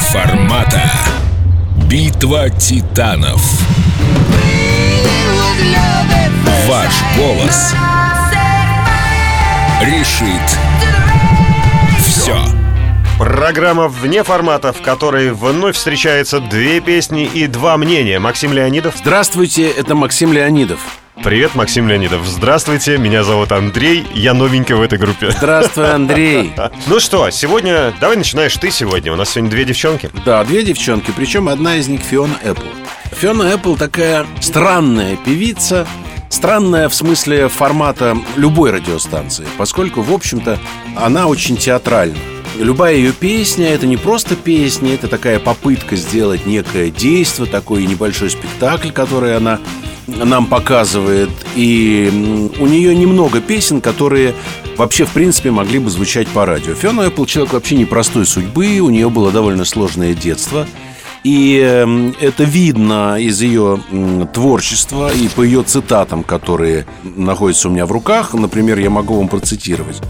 формата. Битва титанов. Ваш голос решит все. Программа вне формата, в которой вновь встречаются две песни и два мнения. Максим Леонидов. Здравствуйте, это Максим Леонидов. Привет, Максим Леонидов. Здравствуйте, меня зовут Андрей. Я новенький в этой группе. Здравствуй, Андрей. Ну что, сегодня... Давай начинаешь ты сегодня. У нас сегодня две девчонки. Да, две девчонки, причем одна из них Фиона Эппл. Фиона Эппл такая странная певица, Странная в смысле формата любой радиостанции, поскольку, в общем-то, она очень театральна. Любая ее песня – это не просто песня, это такая попытка сделать некое действие, такой небольшой спектакль, который она нам показывает. И у нее немного песен, которые вообще, в принципе, могли бы звучать по радио. Фиона Эппл человек вообще непростой судьбы, у нее было довольно сложное детство – и это видно из ее творчества и по ее цитатам, которые находятся у меня в руках. Например, я могу вам процитировать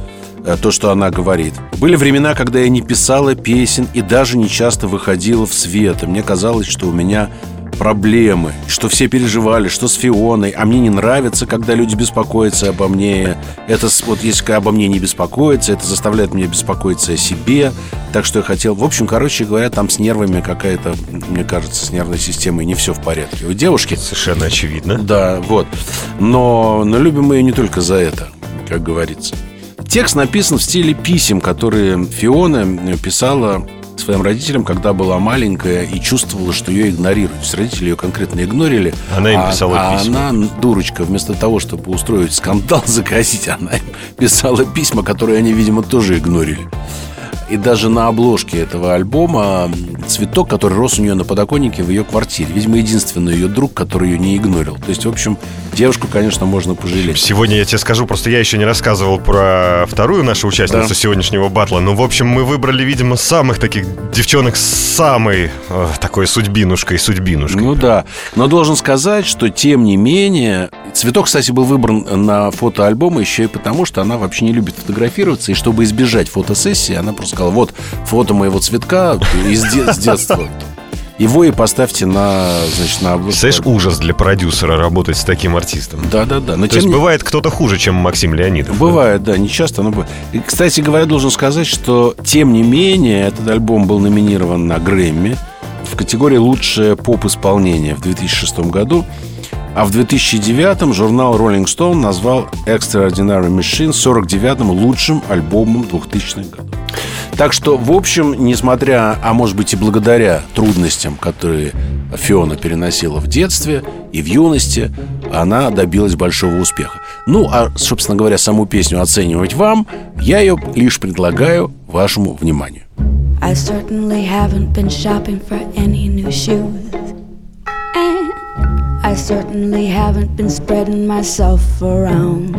э, то, что она говорит. Были времена, когда я не писала песен и даже не часто выходила в свет. И мне казалось, что у меня проблемы, что все переживали, что с Фионой, а мне не нравится, когда люди беспокоятся обо мне. Это вот если обо мне не беспокоиться, это заставляет меня беспокоиться о себе. Так что я хотел... В общем, короче говоря, там с нервами какая-то, мне кажется, с нервной системой не все в порядке. У девушки... Совершенно очевидно. Да, вот. Но, но любим мы ее не только за это, как говорится. Текст написан в стиле писем, которые Фиона писала своим родителям, когда была маленькая и чувствовала, что ее игнорируют. То есть родители ее конкретно игнорили. Она им писала а, письма. А она, дурочка, вместо того, чтобы устроить скандал, закрасить, она им писала письма, которые они, видимо, тоже игнорили. И даже на обложке этого альбома цветок, который рос у нее на подоконнике в ее квартире. Видимо, единственный ее друг, который ее не игнорил. То есть, в общем, девушку, конечно, можно пожалеть. Сегодня я тебе скажу, просто я еще не рассказывал про вторую нашу участницу да. сегодняшнего батла. Ну, в общем, мы выбрали, видимо, самых таких девчонок с самой э, такой судьбинушкой, судьбинушкой. Ну да. Но должен сказать, что тем не менее... Цветок, кстати, был выбран на фото альбома еще и потому, что она вообще не любит фотографироваться. И чтобы избежать фотосессии, она просто сказал, вот фото моего цветка из детства. Его и поставьте на, значит, на Знаешь, ужас для продюсера работать с таким артистом. Да-да-да. То есть не... бывает кто-то хуже, чем Максим Леонидов. Бывает, да, не часто, но бывает. И, кстати говоря, должен сказать, что тем не менее этот альбом был номинирован на Грэмми в категории «Лучшее поп-исполнение» в 2006 году. А в 2009 журнал Rolling Stone назвал Extraordinary Machine 49-м лучшим альбомом 2000-х годов. Так что, в общем, несмотря, а может быть и благодаря трудностям, которые Фиона переносила в детстве и в юности, она добилась большого успеха. Ну, а, собственно говоря, саму песню оценивать вам, я ее лишь предлагаю вашему вниманию. I. I certainly haven't been spreading myself around.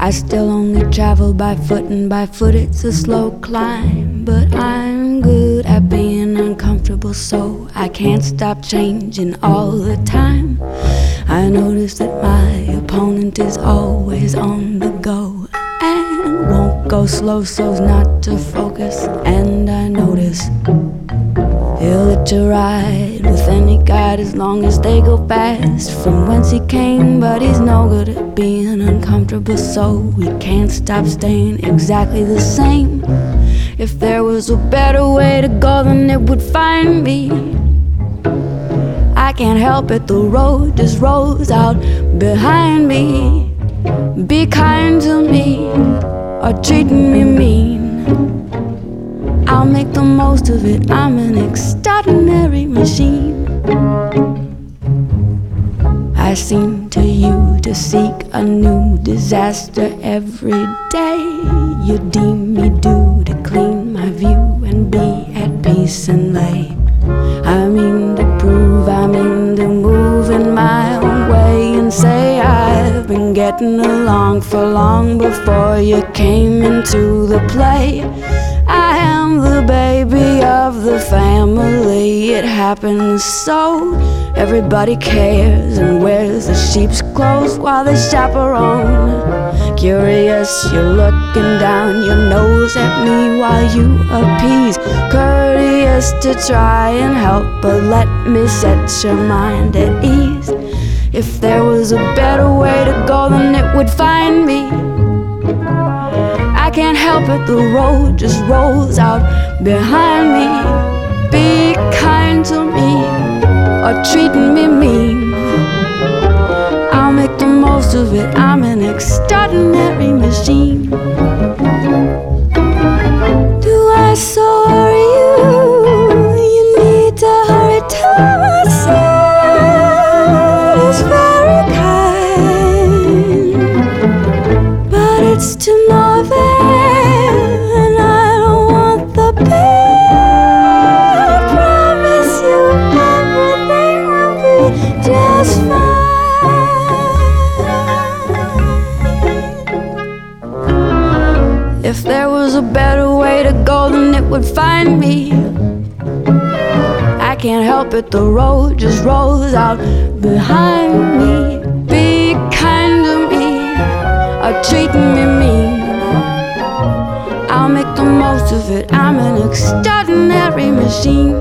I still only travel by foot, and by foot it's a slow climb. But I'm good at being uncomfortable, so I can't stop changing all the time. I notice that my opponent is always on the go and won't go slow so's not to focus. And I notice He'll let you ride with any guide as long as they go fast from whence he came. But he's no good at being uncomfortable, so we can't stop staying exactly the same. If there was a better way to go, then it would find me. I can't help it, the road just rolls out behind me. Be kind to me or treat me mean. I'll make the most of it. I'm an extraordinary machine. I seem to you to seek a new disaster every day. You deem me due to clean my view and be at peace and lay. I mean to prove, I mean to move in my own way and say I've been getting along for long before you came into the play. I am the baby of the family. It happens so. Everybody cares and wears the sheep's clothes while they chaperone. Curious you're looking down your nose at me while you appease. Courteous to try and help, but let me set your mind at ease. If there was a better way to go, then it would find me. I can't help it, the road just rolls out behind me. Be kind to me or treating me mean. I'll make the most of it. I'm an extraordinary machine. It, the road just rolls out behind me. Be kind to me, uh, or treating me mean. I'll make the most of it. I'm an extraordinary machine.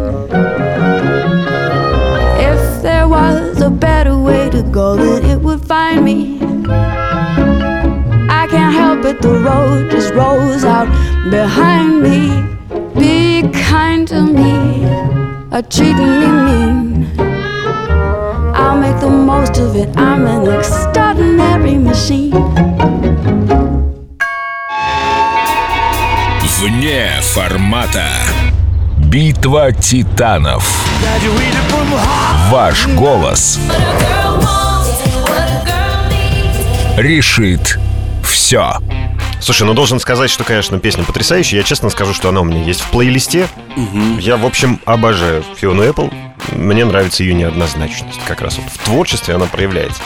If there was a better way to go, then it would find me. I can't help it, the road just rolls out behind me. Be kind to me, uh, or treating me of it. I'm an extraordinary machine. Вне формата. Битва титанов. Ваш голос решит все. Слушай, ну должен сказать, что, конечно, песня потрясающая. Я честно скажу, что она у меня есть в плейлисте. Я, в общем, обожаю Фиону Apple. Мне нравится ее неоднозначность. Как раз вот в творчестве она проявляется.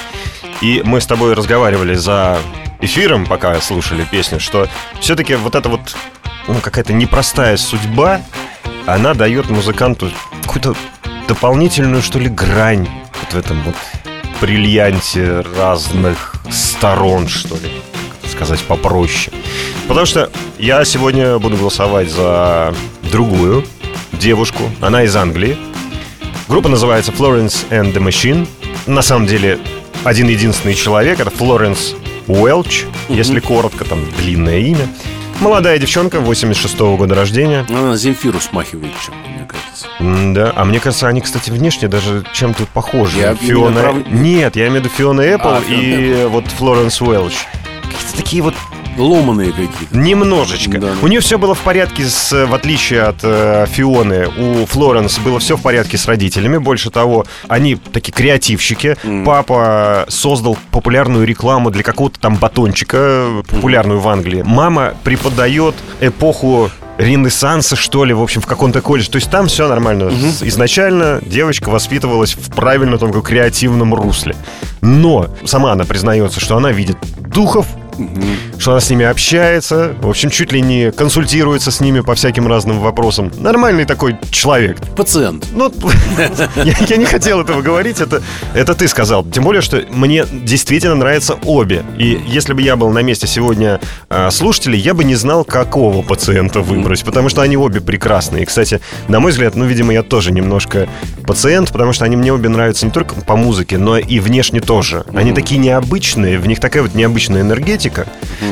И мы с тобой разговаривали за эфиром, пока слушали песню, что все-таки вот эта вот ну, какая-то непростая судьба, она дает музыканту какую-то дополнительную, что ли, грань вот в этом вот бриллианте разных сторон, что ли, сказать попроще. Потому что я сегодня буду голосовать за другую девушку. Она из Англии. Группа называется Florence and the Machine. На самом деле, один единственный человек, это Флоренс Уэлч, если коротко, там длинное имя. Молодая девчонка, 86-го года рождения. Она на Земфиру смахивает чем мне кажется. Да, а мне кажется, они, кстати, внешне даже чем-то похожи. Я Фиона... прав- Нет, я имею в виду Фиона Эппл А, и вот Флоренс Уэлч. Какие-то такие вот Ломаные какие-то. Немножечко. Да. У нее все было в порядке, с, в отличие от э, Фионы. У Флоренс было все в порядке с родителями. Больше того, они такие креативщики. Папа создал популярную рекламу для какого-то там батончика, популярную в Англии. Мама преподает эпоху ренессанса, что ли, в общем, в каком-то колледже. То есть там все нормально. С- Изначально девочка воспитывалась в правильном таком креативном русле. Но сама она признается, что она видит духов, что она с ними общается, в общем, чуть ли не консультируется с ними по всяким разным вопросам. Нормальный такой человек. Пациент. Ну, я, не хотел этого говорить, это, ты сказал. Тем более, что мне действительно нравятся обе. И если бы я был на месте сегодня а, слушателей, я бы не знал, какого пациента выбрать, потому что они обе прекрасные. Кстати, на мой взгляд, ну, видимо, я тоже немножко пациент, потому что они мне обе нравятся не только по музыке, но и внешне тоже. Они такие необычные, в них такая вот необычная энергетика,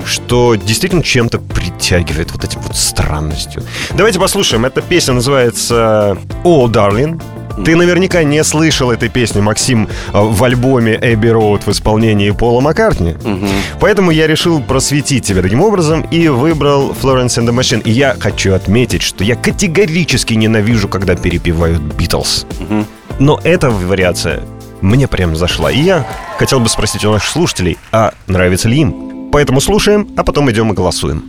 что действительно чем-то притягивает вот этим вот странностью. Давайте послушаем. Эта песня называется «Oh, Darling». Ты наверняка не слышал этой песни, Максим, э, в альбоме Эбби Роуд в исполнении Пола Маккартни. Поэтому я решил просветить тебя таким образом и выбрал Florence and the Machine. И я хочу отметить, что я категорически ненавижу, когда перепевают Битлз. Но эта вариация мне прям зашла. И я хотел бы спросить у наших слушателей, а нравится ли им? Поэтому слушаем, а потом идем и голосуем.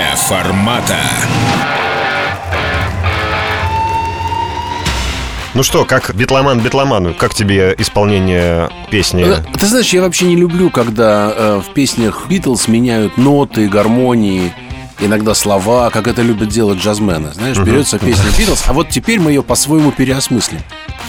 Вне формата. Ну что, как битломан битломану, как тебе исполнение песни? Э, Ты знаешь, я вообще не люблю, когда э, в песнях Битлз меняют ноты, гармонии, иногда слова, как это любят делать джазмены. Знаешь, берется песня Битлз, а вот теперь мы ее по-своему переосмыслим.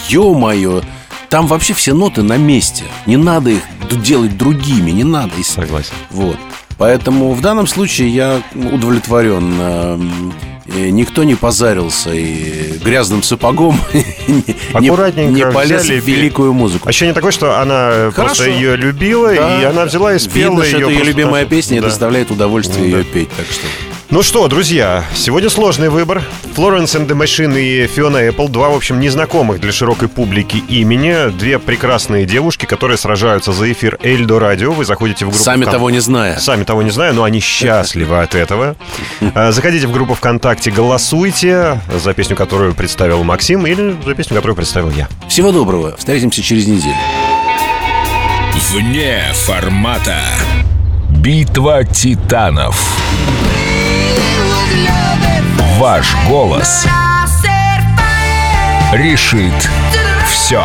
Ё-моё, там вообще все ноты на месте. Не надо их делать другими, не надо. Согласен. Вот. Поэтому в данном случае я удовлетворен. Эм, э, Никто не позарился и грязным сапогом не- не- полез взяли в великую музыку. Ощущение такое, что она просто Хорошо. ее любила, Да. и она взяла и спела Видно, что ее. это ее просто любимая так. песня и Да. доставляет удовольствие Ну, ее да. петь. Так что Ну что, друзья, сегодня сложный выбор. Florence and the Machine и Fiona Apple. Два, в общем, незнакомых для широкой публики имени. Две прекрасные девушки, которые сражаются за эфир Эльдо Радио. Вы заходите в группу... сами Вкон- того не зная. Сами того не знаю, но они счастливы от этого. А, Заходите в группу ВКонтакте, голосуйте за песню, которую представил Максим, или за песню, которую представил я. Всего доброго. Встретимся через неделю. Вне формата. Битва титанов. Ваш голос решит все.